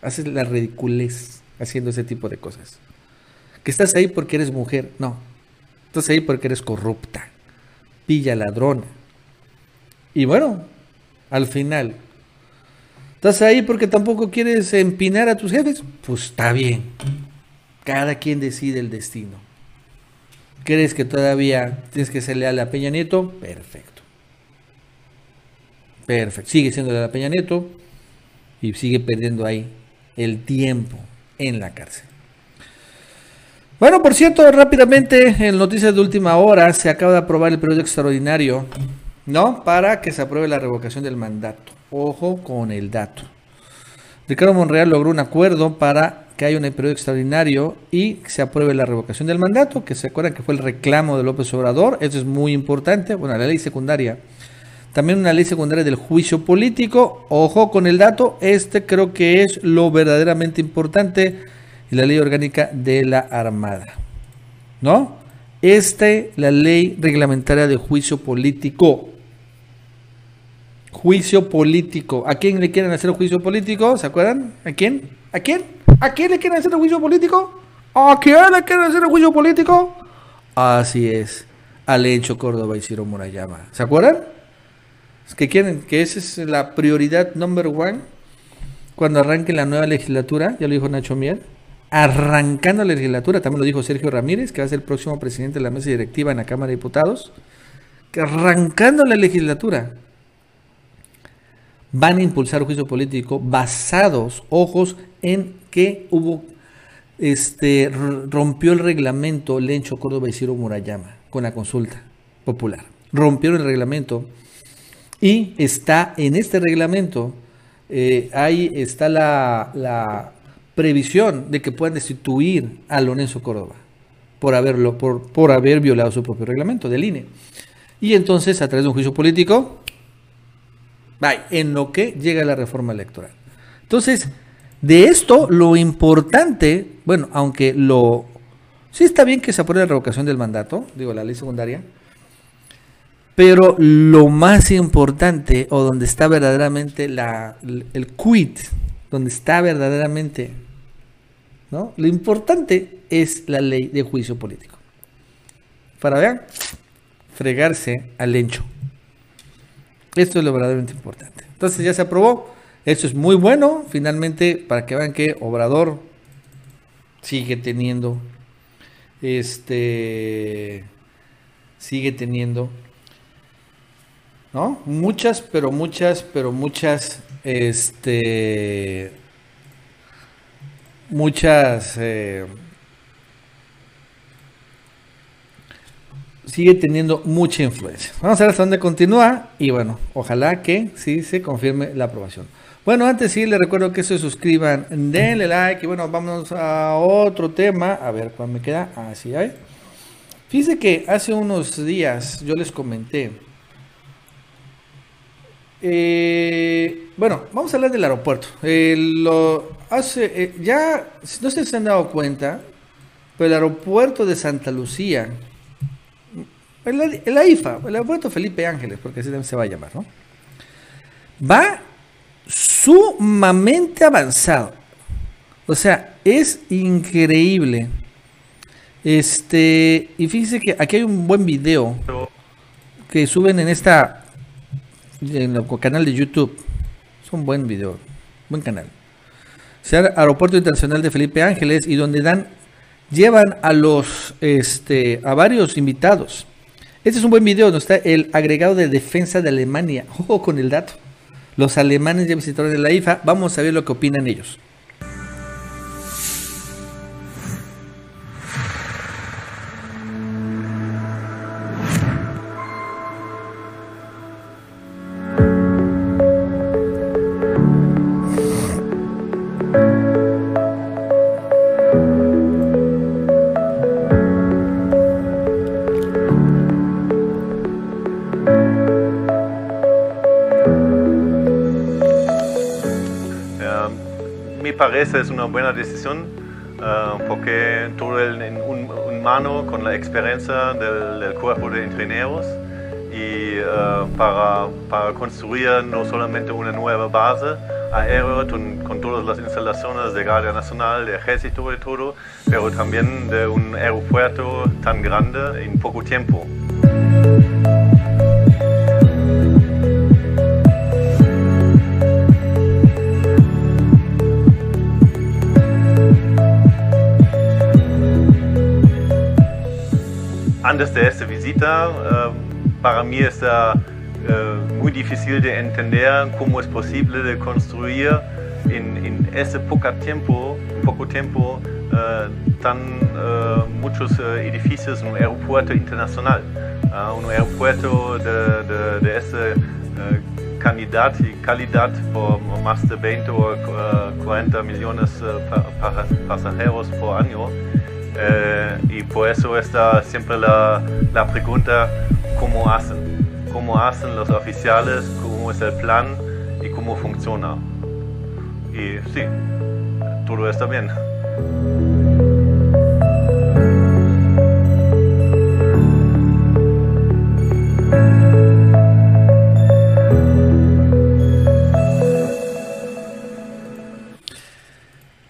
Haces la ridiculez haciendo ese tipo de cosas. Que estás ahí porque eres mujer, no. Estás ahí porque eres corrupta, pilla ladrona. Y bueno, al final, ¿estás ahí porque tampoco quieres empinar a tus jefes? Pues está bien. Cada quien decide el destino. ¿Crees que todavía tienes que ser leal a Peña Nieto? Perfecto. Perfecto. Sigue siendo leal a Peña Nieto y sigue perdiendo ahí el tiempo en la cárcel. Bueno, por cierto, rápidamente, en noticias de última hora, se acaba de aprobar el periodo extraordinario, ¿no? Para que se apruebe la revocación del mandato. Ojo con el dato. Ricardo Monreal logró un acuerdo para que haya un periodo extraordinario y se apruebe la revocación del mandato, que se acuerdan que fue el reclamo de López Obrador, eso es muy importante, bueno, la ley secundaria. También una ley secundaria del juicio político, ojo con el dato, este creo que es lo verdaderamente importante, y la ley orgánica de la Armada. ¿No? Este, la ley reglamentaria de juicio político. Juicio político. ¿A quién le quieren hacer juicio político? ¿Se acuerdan? ¿A quién? ¿A quién? ¿A quién le quieren hacer el juicio político? ¿A quién le quieren hacer el juicio político? Así es. a Lencho Córdoba y Ciro Murayama. ¿Se acuerdan? Es que quieren que esa es la prioridad number one cuando arranque la nueva legislatura, ya lo dijo Nacho Mier, arrancando la legislatura, también lo dijo Sergio Ramírez, que va a ser el próximo presidente de la mesa directiva en la Cámara de Diputados, que arrancando la legislatura van a impulsar juicio político basados, ojos, en que hubo, este, rompió el reglamento Lencho Córdoba y Ciro Murayama con la consulta popular. Rompieron el reglamento y está en este reglamento, eh, ahí está la, la, previsión de que puedan destituir a Lorenzo Córdoba por, haberlo, por, por haber violado su propio reglamento del INE. Y entonces, a través de un juicio político, Bye, en lo que llega la reforma electoral. Entonces, de esto, lo importante, bueno, aunque lo. Sí está bien que se apruebe la revocación del mandato, digo, la ley secundaria, pero lo más importante, o donde está verdaderamente la, el quit, donde está verdaderamente, ¿no? Lo importante es la ley de juicio político. Para ver, fregarse al lencho. Esto es lo verdaderamente importante. Entonces ya se aprobó. Eso es muy bueno. Finalmente, para que vean que Obrador sigue teniendo. Este. Sigue teniendo. ¿No? Muchas, pero muchas, pero muchas. Este. Muchas. Eh, sigue teniendo mucha influencia. Vamos a ver hasta dónde continúa y bueno, ojalá que sí se confirme la aprobación. Bueno, antes sí les recuerdo que se suscriban, denle like y bueno, vamos a otro tema. A ver cuál me queda. Así hay. Fíjense que hace unos días yo les comenté. Eh, bueno, vamos a hablar del aeropuerto. Eh, eh, ya, no sé si se han dado cuenta, pero el aeropuerto de Santa Lucía, el, AIFA, el aeropuerto Felipe Ángeles, porque así se va a llamar, ¿no? Va sumamente avanzado. O sea, es increíble. Este, y fíjense que aquí hay un buen video que suben en esta en el canal de YouTube. Es un buen video, buen canal. sea, Aeropuerto Internacional de Felipe Ángeles y donde dan llevan a los este a varios invitados este es un buen video donde está el agregado de defensa de Alemania. Ojo con el dato. Los alemanes ya visitaron la IFA. Vamos a ver lo que opinan ellos. Parece es una buena decisión uh, porque todo el, un, un, mano con la experiencia del, del cuerpo de ingenieros y uh, para, para, construir no solamente una nueva base aérea con, con, todas las instalaciones de Guardia Nacional, de Ejército y todo, pero también de un aeropuerto tan grande en poco tiempo. Antes de esta visita, eh, para mí está eh, muy difícil de entender cómo es posible de construir en, en ese poco tiempo, poco tiempo eh, tan muchos edificios un aeropuerto internacional, un aeropuerto de, de, de esa calidad y calidad por más de 20 o 40 millones de pasajeros por año. Eh, y por eso está siempre la, la, pregunta, ¿cómo hacen? ¿Cómo hacen los oficiales? ¿Cómo es el plan? ¿Y cómo funciona? Y sí, todo está bien.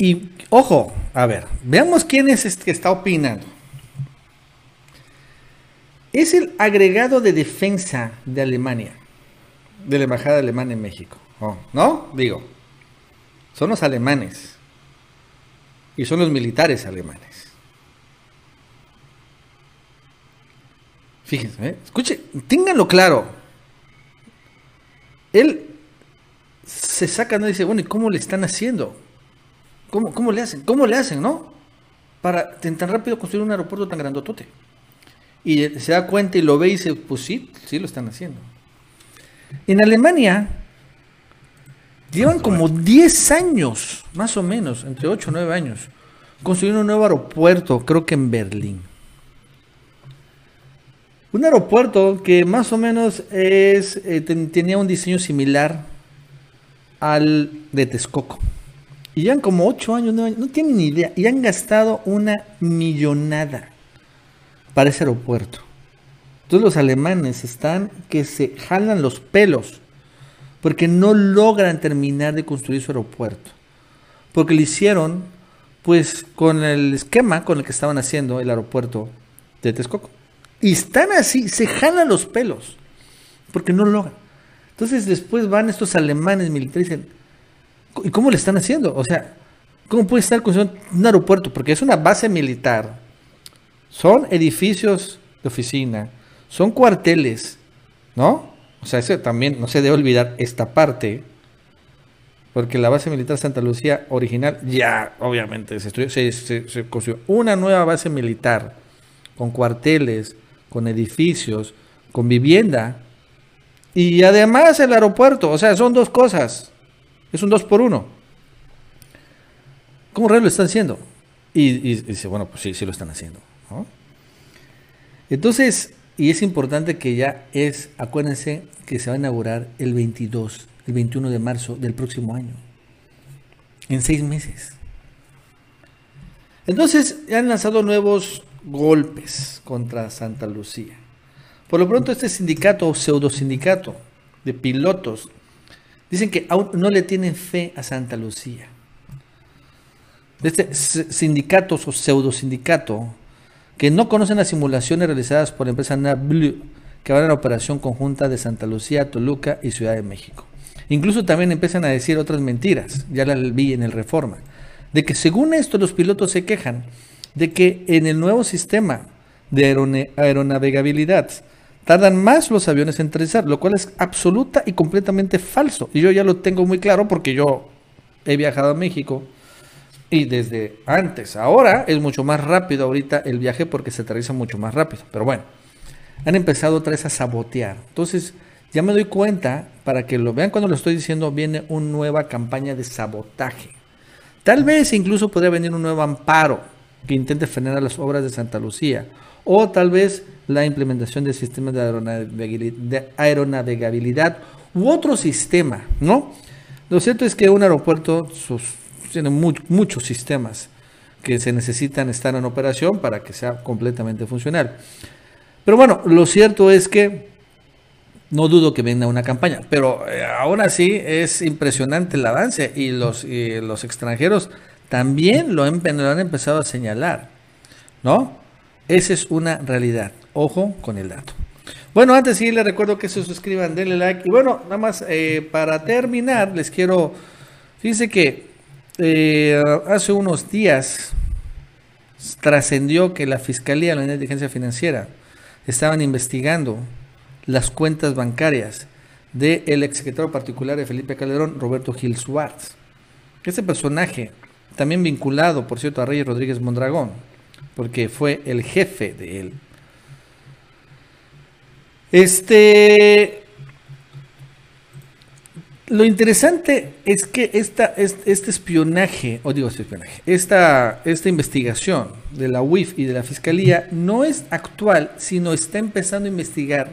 Y ojo, a ver, veamos quién es este que está opinando. es el agregado de defensa de Alemania, de la Embajada Alemana en México. Oh, ¿No? Digo, son los alemanes y son los militares alemanes. Fíjense, ¿eh? escuche, ténganlo claro. Él se saca, no dice, bueno, ¿y cómo le están haciendo? ¿Cómo, cómo le hacen? ¿Cómo le hacen, no? Para tan rápido construir un aeropuerto tan grandotote. Y se da cuenta y lo ve y dice, pues sí, sí lo están haciendo. En Alemania llevan como 10 años, más o menos, entre 8 o 9 años, construyendo un nuevo aeropuerto, creo que en Berlín. Un aeropuerto que más o menos es, eh, tenía un diseño similar al de Texcoco. Y han como 8 años, no tienen ni idea. Y han gastado una millonada para ese aeropuerto. Entonces los alemanes están que se jalan los pelos porque no logran terminar de construir su aeropuerto. Porque lo hicieron pues con el esquema con el que estaban haciendo el aeropuerto de Texcoco. Y están así, se jalan los pelos, porque no logran. Entonces después van estos alemanes militares y dicen, ¿y cómo le están haciendo? O sea, ¿cómo puede estar construyendo un aeropuerto? Porque es una base militar, son edificios de oficina, son cuarteles, ¿no? O sea, eso también no se debe olvidar esta parte, porque la base militar Santa Lucía original ya, obviamente, se, se, se construyó una nueva base militar con cuarteles, con edificios, con vivienda y además el aeropuerto. O sea, son dos cosas. Es un dos por uno. ¿Cómo real lo están haciendo? Y, dice, bueno, pues sí, sí lo están haciendo. Entonces, y es importante que ya es, acuérdense que se va a inaugurar el 22, el 21 de marzo del próximo año. En seis meses. Entonces, han lanzado nuevos golpes contra Santa Lucía. Por lo pronto, este sindicato o pseudo sindicato de pilotos dicen que aún no le tienen fe a Santa Lucía. Este sindicato o pseudo sindicato que no conocen las simulaciones realizadas por la empresa NABLU que van a la operación conjunta de Santa Lucía, Toluca y Ciudad de México. Incluso también empiezan a decir otras mentiras, ya la vi en el Reforma, de que según esto los pilotos se quejan de que en el nuevo sistema de aeronavegabilidad tardan más los aviones en aterrizar, lo cual es absoluta y completamente falso. Y yo ya lo tengo muy claro porque yo he viajado a México y desde antes, ahora es mucho más rápido ahorita el viaje porque se aterriza mucho más rápido. Pero bueno, han empezado otra vez a sabotear. Entonces, ya me doy cuenta, para que lo vean cuando lo estoy diciendo, viene una nueva campaña de sabotaje. Tal vez incluso podría venir un nuevo amparo que intente frenar las obras de Santa Lucía, o tal vez la implementación de sistemas de aeronavegabilidad, u otro sistema, ¿no? Lo cierto es que un aeropuerto tiene muchos sistemas que se necesitan estar en operación para que sea completamente funcional. Pero bueno, lo cierto es que no dudo que venga una campaña, pero eh, aún así es impresionante el avance y los, y los extranjeros también lo, han empezado a señalar, ¿no? Esa es una realidad. Ojo con el dato. Bueno, antes sí les recuerdo que se suscriban, denle like. Y bueno, nada más eh, para terminar, les quiero. Fíjense que eh, hace unos días trascendió que la Fiscalía de la Inteligencia Financiera estaban investigando las cuentas bancarias del ex exsecretario particular de Felipe Calderón, Roberto Gil Suárez. Este personaje también vinculado, por cierto, a Reyes Rodríguez Mondragón, porque fue el jefe de él. Este, lo interesante es que esta, este espionaje, o digo este espionaje, esta, esta investigación de la UIF y de la Fiscalía no es actual, sino está empezando a investigar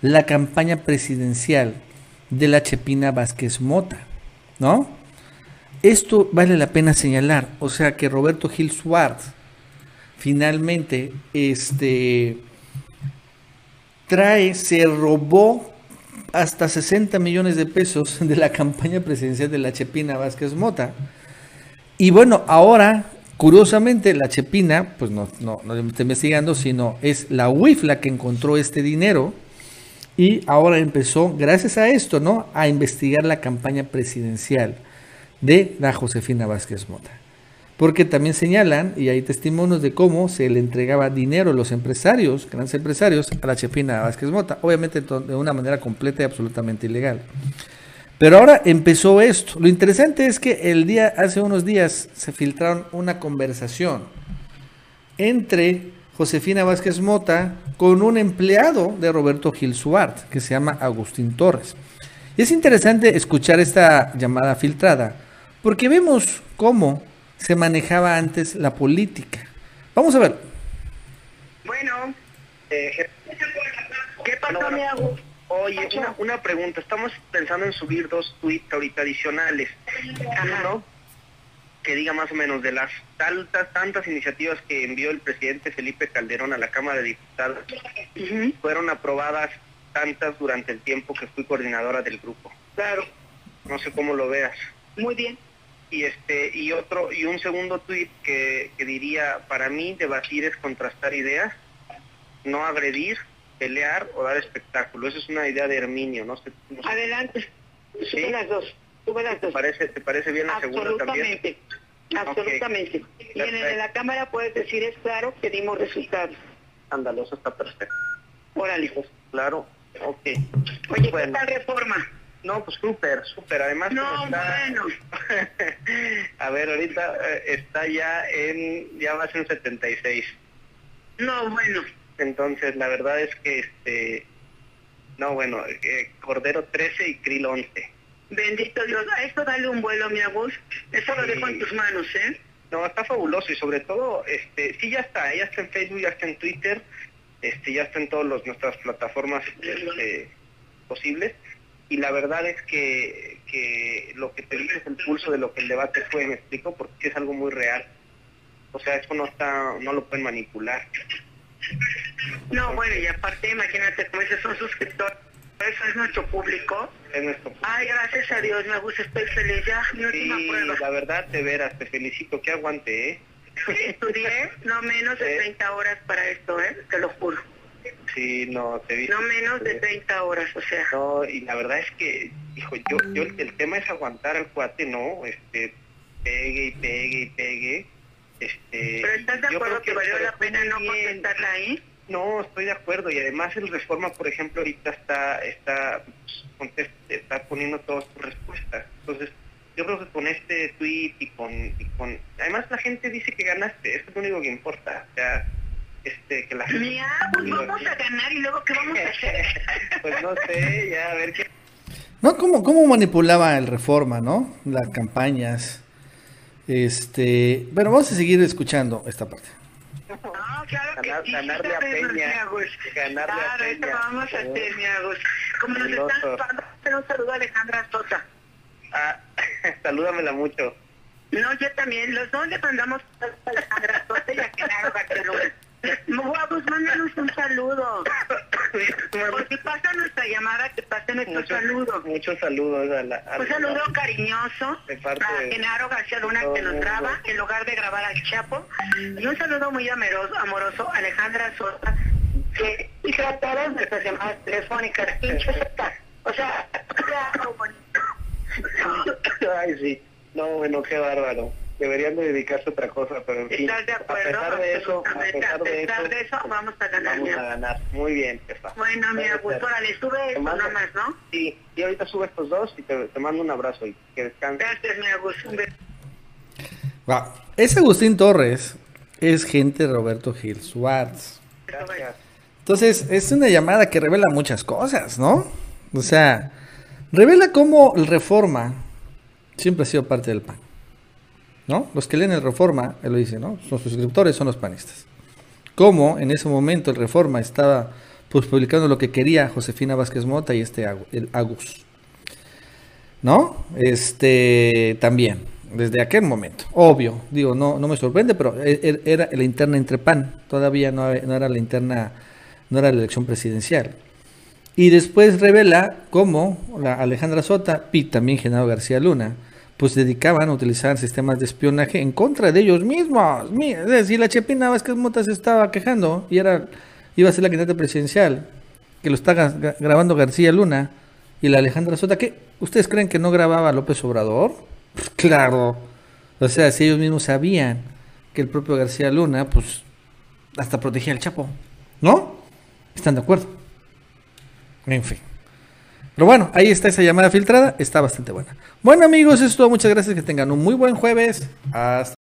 la campaña presidencial de la Chepina Vázquez Mota, ¿no? Esto vale la pena señalar, o sea que Roberto Gil Suárez finalmente este, trae, se robó hasta 60 millones de pesos de la campaña presidencial de la Chepina Vázquez Mota. Y bueno, ahora Curiosamente, la Chepina, pues no, no, no está investigando, sino es la UIF la que encontró este dinero y ahora empezó, gracias a esto, ¿no? A investigar la campaña presidencial de la Josefina Vázquez Mota. Porque también señalan, y hay testimonios de cómo se le entregaba dinero a los empresarios, grandes empresarios, a la Chefina Vázquez Mota, obviamente de una manera completa y absolutamente ilegal. Pero ahora empezó esto. Lo interesante es que el día, hace unos días, se filtraron una conversación entre Josefina Vázquez Mota con un empleado de Roberto Gil Suart, que se llama Agustín Torres. Y es interesante escuchar esta llamada filtrada, porque vemos cómo se manejaba antes la política. Vamos a ver. Bueno, eh, ¿qué pasó, mi? Oye, una, una, pregunta. Estamos pensando en subir dos tweets ahorita adicionales. Uno, que diga más o menos de las tantas, tantas iniciativas que envió el presidente Felipe Calderón a la Cámara de Diputados, fueron aprobadas tantas durante el tiempo que fui coordinadora del grupo. Claro. No sé cómo lo veas. Muy bien y este y otro y un segundo tuit que, que diría para mí debatir es contrastar ideas no agredir pelear o dar espectáculo esa es una idea de Herminio no sé, adelante. ¿Sí? las dos sube las dos. ¿Te parece te parece bien la segunda también absolutamente y en, la cámara puedes decir es claro que dimos resultados ándale eso está perfecto. Órale. Claro ok. Oye bueno. ¿qué tal reforma no, pues súper, súper. Además, no, bueno. a ver, ahorita eh, está ya en, ya va a ser 76. No, bueno. Entonces, la verdad es que, este, no, bueno, eh, Cordero 13 y Krill 11. Bendito Dios, a esto dale un vuelo, mi Agus. Eso lo dejo en tus manos, ¿eh? No, está fabuloso y sobre todo, este, sí ya está, ya está en Facebook, ya está en Twitter, este, ya está en todas nuestras plataformas este, posibles y la verdad es que, que lo que te dice es el pulso de lo que el debate fue, me explico, porque es algo muy real. O sea, eso no está, no lo pueden manipular. No, bueno, y aparte, imagínate, como esos son suscriptores, eso es nuestro público. Es nuestro público. Ay, gracias a Dios, me gusta, estoy feliz ya, mi última sí, prueba. la verdad, te veras, te felicito, que aguante, ¿eh? Estudié no menos de 30 horas para esto, ¿eh? Te lo juro. Sí, no, te No menos de 30 horas, o sea. No, y la verdad es que, hijo, yo, yo el, tema es aguantar al cuate, ¿no? Este, pegue y pegue y pegue. Este, ¿Pero estás de acuerdo que, valió la pena no contentarla ahí? No, estoy de acuerdo y además el Reforma, por ejemplo, ahorita está está está poniendo todas sus respuestas. Entonces, yo creo que con este tweet y con, y con... Además, la gente dice que ganaste, eso es lo único que importa. O sea, este, que la Mira, pues vamos a ganar y luego qué vamos a hacer. pues no sé, ya a ver qué. No, ¿cómo, cómo manipulaba el Reforma, no? Las campañas. Este, bueno, vamos a seguir escuchando esta parte. No, claro que Ganar, sí, ganarle a Peña. Ganarle a claro, esto Peña. vamos a hacer, mi Agus. Como nos están dando un saludo a Alejandra Sosa. Ah, salúdamela mucho. No, yo también. Los dos le mandamos a Alejandra Sosa y a Genaro Barcelona. Guapos, mándanos un saludo. Por si pasa nuestra llamada, que pase nuestro Muchos- saludo. Muchos saludos a la. a Un la- saludo cariñoso De parte a Genaro García Luna que nos graba en lugar de grabar al Chapo. Y un saludo muy amoroso, amoroso a Alejandra Sosa, que hizo todas nuestras llamadas telefónicas. Pinche. O sea. Ay, sí. No, bueno, qué bárbaro. Deberían de dedicarse a otra cosa, pero en fin. ¿Estás de A pesar de eso, a pesar de pesar eso, de eso, vamos a ganar. vamos a ganar. Muy bien, jefa. Bueno, mira, pues órale, sube mando- nada más, ¿no? Sí, y ahorita sube estos dos y te, te mando un abrazo y que descanses. Gracias, mi Agus. Un beso. Wow. Ese Agustín Torres es gente de Roberto Gil Schwartz. Gracias. Entonces, es una llamada que revela muchas cosas, ¿no? O sea, revela cómo el Reforma siempre ha sido parte del PAN. Los que leen el Reforma, él lo dice, ¿no? Sus suscriptores son los panistas. Cómo en ese momento el Reforma estaba pues publicando lo que quería Josefina Vázquez Mota y este el Agus. ¿No? Este también, desde aquel momento. Obvio, digo, no, no me sorprende, pero e- e- era la interna entre PAN, todavía no, no era la interna, no era la elección presidencial. Y después revela cómo la Alejandra Sota y también Genaro García Luna, pues dedicaban a utilizar sistemas de espionaje en contra de ellos mismos. Mira, es decir, la Chepina Vázquez Mota estaba quejando y era iba a ser la candidata presidencial, que lo está grabando García Luna y la Alejandra Sota, ¿qué? ¿Ustedes creen que no grababa López Obrador? Claro. O sea, si ellos mismos sabían que el propio García Luna, pues, hasta protegía al Chapo, ¿no? ¿Están de acuerdo? En fin. Pero bueno, ahí está esa llamada filtrada, está bastante buena. Bueno amigos, eso es todo, muchas gracias, que tengan un muy buen jueves. Hasta